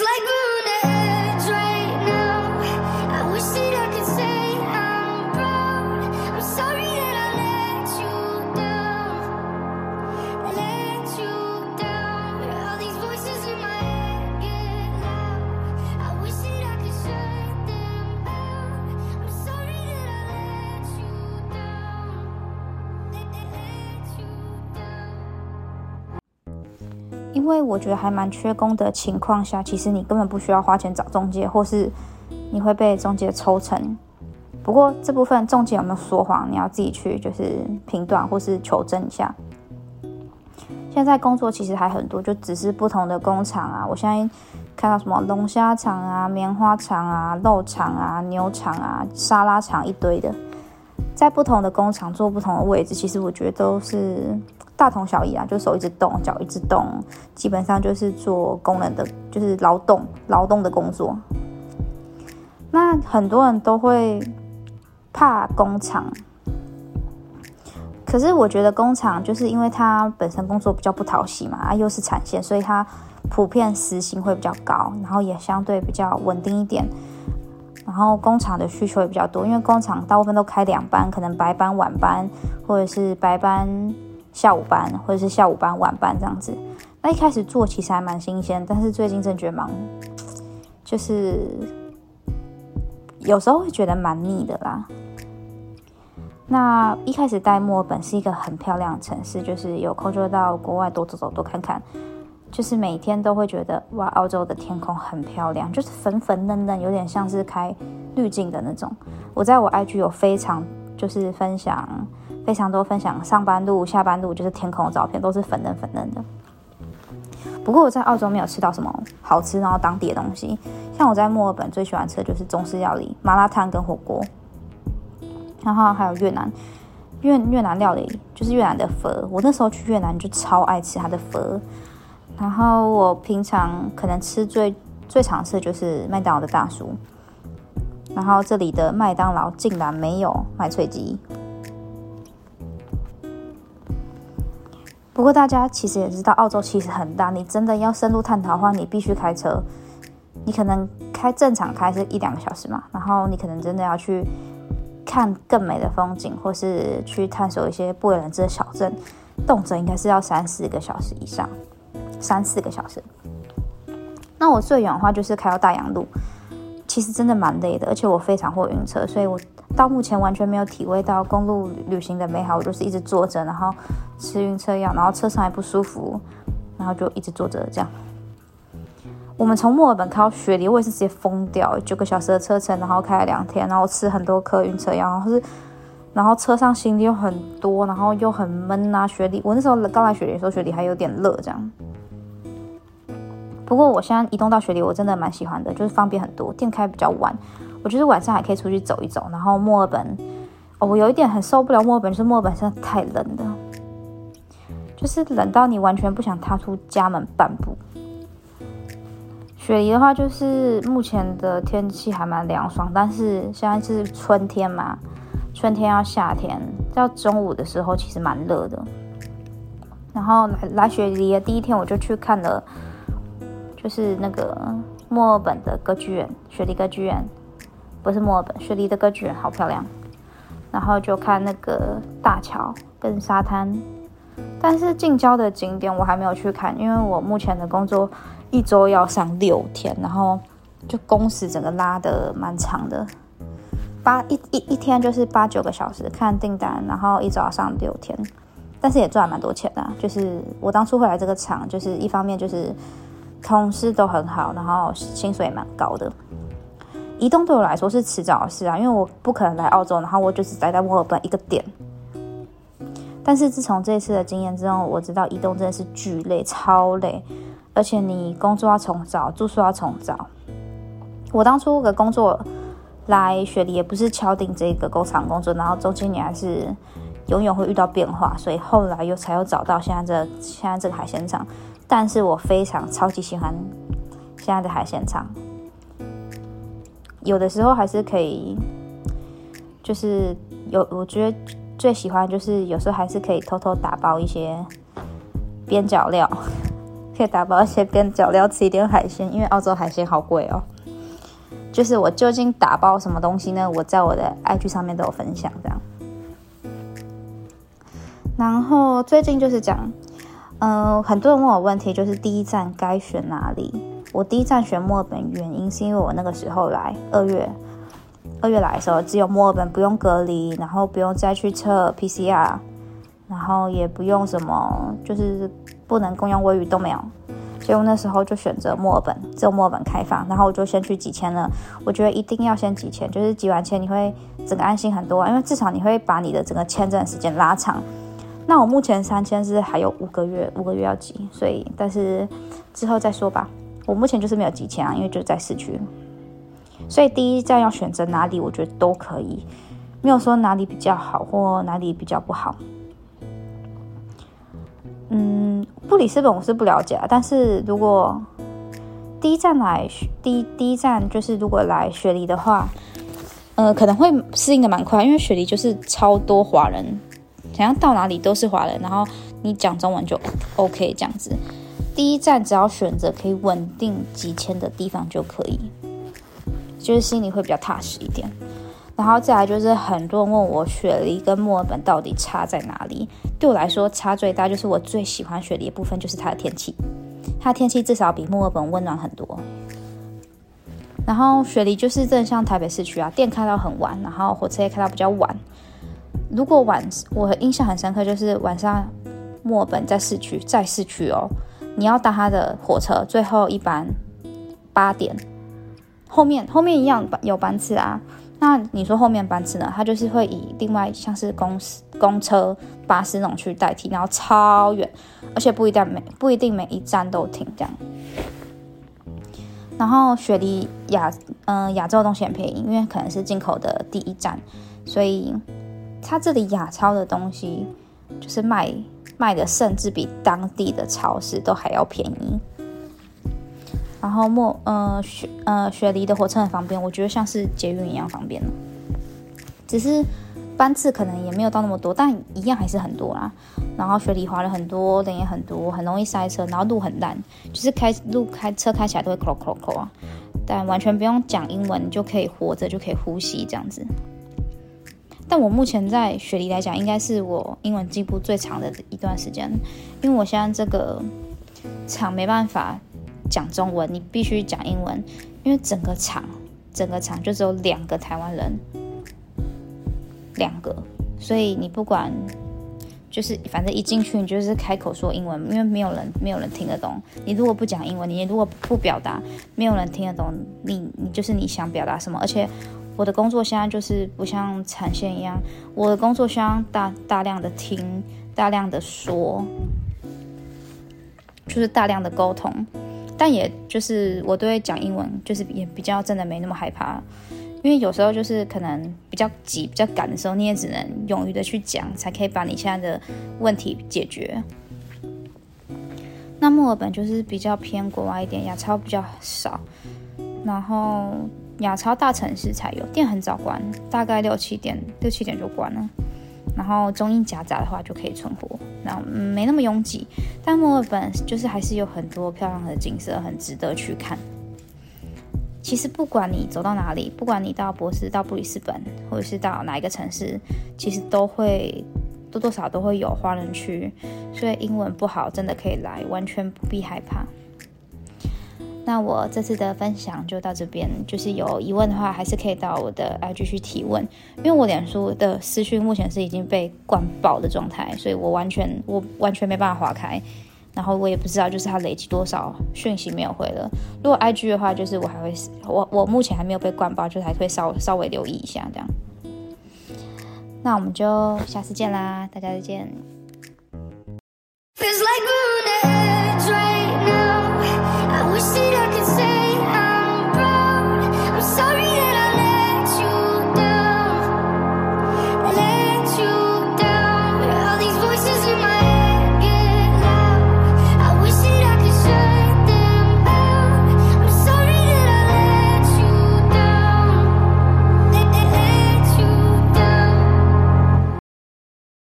like 因为我觉得还蛮缺工的情况下，其实你根本不需要花钱找中介，或是你会被中介抽成。不过这部分中介有没有说谎，你要自己去就是评断或是求证一下。现在工作其实还很多，就只是不同的工厂啊。我现在看到什么龙虾厂啊、棉花厂啊、肉厂啊、牛厂啊、沙拉厂一堆的，在不同的工厂做不同的位置，其实我觉得都是大同小异啊，就手一直动，脚一直动，基本上就是做工人的，就是劳动劳动的工作。那很多人都会怕工厂，可是我觉得工厂就是因为它本身工作比较不讨喜嘛，啊又是产线，所以它普遍时薪会比较高，然后也相对比较稳定一点。然后工厂的需求也比较多，因为工厂大部分都开两班，可能白班、晚班，或者是白班、下午班，或者是下午班、晚班这样子。那一开始做其实还蛮新鲜，但是最近真觉得忙，就是有时候会觉得蛮腻的啦。那一开始待墨尔本是一个很漂亮的城市，就是有空就到国外多走走、多看看。就是每天都会觉得哇，澳洲的天空很漂亮，就是粉粉嫩嫩，有点像是开滤镜的那种。我在我 IG 有非常就是分享非常多分享上班路、下班路，就是天空的照片，都是粉嫩粉嫩的。不过我在澳洲没有吃到什么好吃然后当地的东西，像我在墨尔本最喜欢吃的就是中式料理，麻辣烫跟火锅，然后还有越南越越南料理，就是越南的粉。我那时候去越南就超爱吃它的粉。然后我平常可能吃最最常吃的就是麦当劳的大叔，然后这里的麦当劳竟然没有麦脆鸡。不过大家其实也知道，澳洲其实很大，你真的要深入探讨的话，你必须开车。你可能开正常开是一两个小时嘛，然后你可能真的要去看更美的风景，或是去探索一些不为人知的小镇，动辄应该是要三四个小时以上。三四个小时，那我最远的话就是开到大洋路，其实真的蛮累的，而且我非常会晕车，所以我到目前完全没有体会到公路旅行的美好。我就是一直坐着，然后吃晕车药，然后车上还不舒服，然后就一直坐着这样。我们从墨尔本开到雪梨，我也是直接疯掉，九个小时的车程，然后开了两天，然后吃很多颗晕车药，然后是。然后车上行李又很多，然后又很闷啊。雪梨，我那时候刚来雪梨的时候，雪梨还有点热这样。不过我现在移动到雪梨，我真的蛮喜欢的，就是方便很多，店开比较晚，我觉得晚上还可以出去走一走。然后墨尔本，哦，我有一点很受不了墨尔本，就是墨尔本真的太冷了，就是冷到你完全不想踏出家门半步。雪梨的话，就是目前的天气还蛮凉爽，但是现在是春天嘛。春天要夏天，到中午的时候其实蛮热的。然后来来雪梨的第一天，我就去看了，就是那个墨尔本的歌剧院，雪梨歌剧院，不是墨尔本，雪梨的歌剧院好漂亮。然后就看那个大桥跟沙滩，但是近郊的景点我还没有去看，因为我目前的工作一周要上六天，然后就工时整个拉的蛮长的。八一一一天就是八九个小时看订单，然后一周要上六天，但是也赚蛮多钱的。就是我当初会来这个厂，就是一方面就是同事都很好，然后薪水也蛮高的。移动对我来说是迟早的事啊，因为我不可能来澳洲，然后我就只待在墨尔本一个点。但是自从这次的经验之后，我知道移动真的是巨累，超累，而且你工作要重找，住宿要重找。我当初的工作。来雪梨也不是敲定这个工厂工作，然后中间你还是永远会遇到变化，所以后来又才又找到现在这现在这个海鲜厂。但是我非常超级喜欢现在的海鲜厂，有的时候还是可以，就是有我觉得最喜欢就是有时候还是可以偷偷打包一些边角料，可以打包一些边角料，吃一点海鲜，因为澳洲海鲜好贵哦。就是我究竟打包什么东西呢？我在我的 IG 上面都有分享这样。然后最近就是讲，嗯，很多人问我问题，就是第一站该选哪里？我第一站选墨尔本，原因是因为我那个时候来二月，二月来的时候只有墨尔本不用隔离，然后不用再去测 PCR，然后也不用什么，就是不能共用卫浴都没有，所以我那时候就选择墨尔本，只有墨尔本开放，然后我就先去几签了。我觉得一定要先几签，就是几完签你会整个安心很多，因为至少你会把你的整个签证时间拉长。那我目前三千是还有五个月，五个月要集，所以但是之后再说吧。我目前就是没有集签啊，因为就在市区，所以第一站要选择哪里，我觉得都可以，没有说哪里比较好或哪里比较不好。嗯，布里斯本我是不了解啊，但是如果第一站来第一第一站就是如果来雪梨的话，呃，可能会适应的蛮快，因为雪梨就是超多华人，好像到哪里都是华人，然后你讲中文就 OK 这样子。第一站只要选择可以稳定几千的地方就可以，就是心里会比较踏实一点。然后再来就是很多人问我雪梨跟墨尔本到底差在哪里？对我来说差最大就是我最喜欢雪梨的部分就是它的天气，它天气至少比墨尔本温暖很多。然后雪梨就是真的像台北市区啊，店开到很晚，然后火车也开到比较晚。如果晚我印象很深刻就是晚上墨尔本在市区，在市区哦。你要搭他的火车，最后一班八点，后面后面一样有班次啊。那你说后面班次呢？它就是会以另外像是公司公车、巴士那种去代替，然后超远，而且不一定每不一定每一站都停这样。然后雪梨亚嗯亚洲东西很便宜，因为可能是进口的第一站，所以它这里亚超的东西就是卖。卖的甚至比当地的超市都还要便宜。然后莫呃雪呃雪梨的火车很方便，我觉得像是捷运一样方便只是班次可能也没有到那么多，但一样还是很多啦。然后雪梨华人很多，人也很多，很容易塞车，然后路很烂，就是开路开车开起来都会 clo clo clo 啊。但完全不用讲英文就可以活着，就可以呼吸这样子。但我目前在雪梨来讲，应该是我英文进步最长的一段时间，因为我现在这个场没办法讲中文，你必须讲英文，因为整个场整个场就只有两个台湾人，两个，所以你不管就是反正一进去你就是开口说英文，因为没有人没有人听得懂。你如果不讲英文，你如果不表达，没有人听得懂你你就是你想表达什么，而且。我的工作现在就是不像产线一样，我的工作需要大大量的听，大量的说，就是大量的沟通。但也就是我都会讲英文，就是也比较真的没那么害怕，因为有时候就是可能比较急、比较赶的时候，你也只能勇于的去讲，才可以把你现在的问题解决。那墨尔本就是比较偏国外一点，亚超比较少，然后。亚超大城市才有店很早关，大概六七点六七点就关了。然后中英夹杂的话就可以存活，然后没那么拥挤。但墨尔本就是还是有很多漂亮的景色，很值得去看。其实不管你走到哪里，不管你到博斯、到布里斯本，或者是到哪一个城市，其实都会多多少都会有华人区，所以英文不好真的可以来，完全不必害怕。那我这次的分享就到这边，就是有疑问的话，还是可以到我的 IG 去提问，因为我脸书的私讯目前是已经被灌爆的状态，所以我完全我完全没办法划开，然后我也不知道就是它累积多少讯息没有回了。如果 IG 的话，就是我还会我我目前还没有被灌爆，就是还会稍稍微留意一下这样。那我们就下次见啦，大家再见。worst that I could say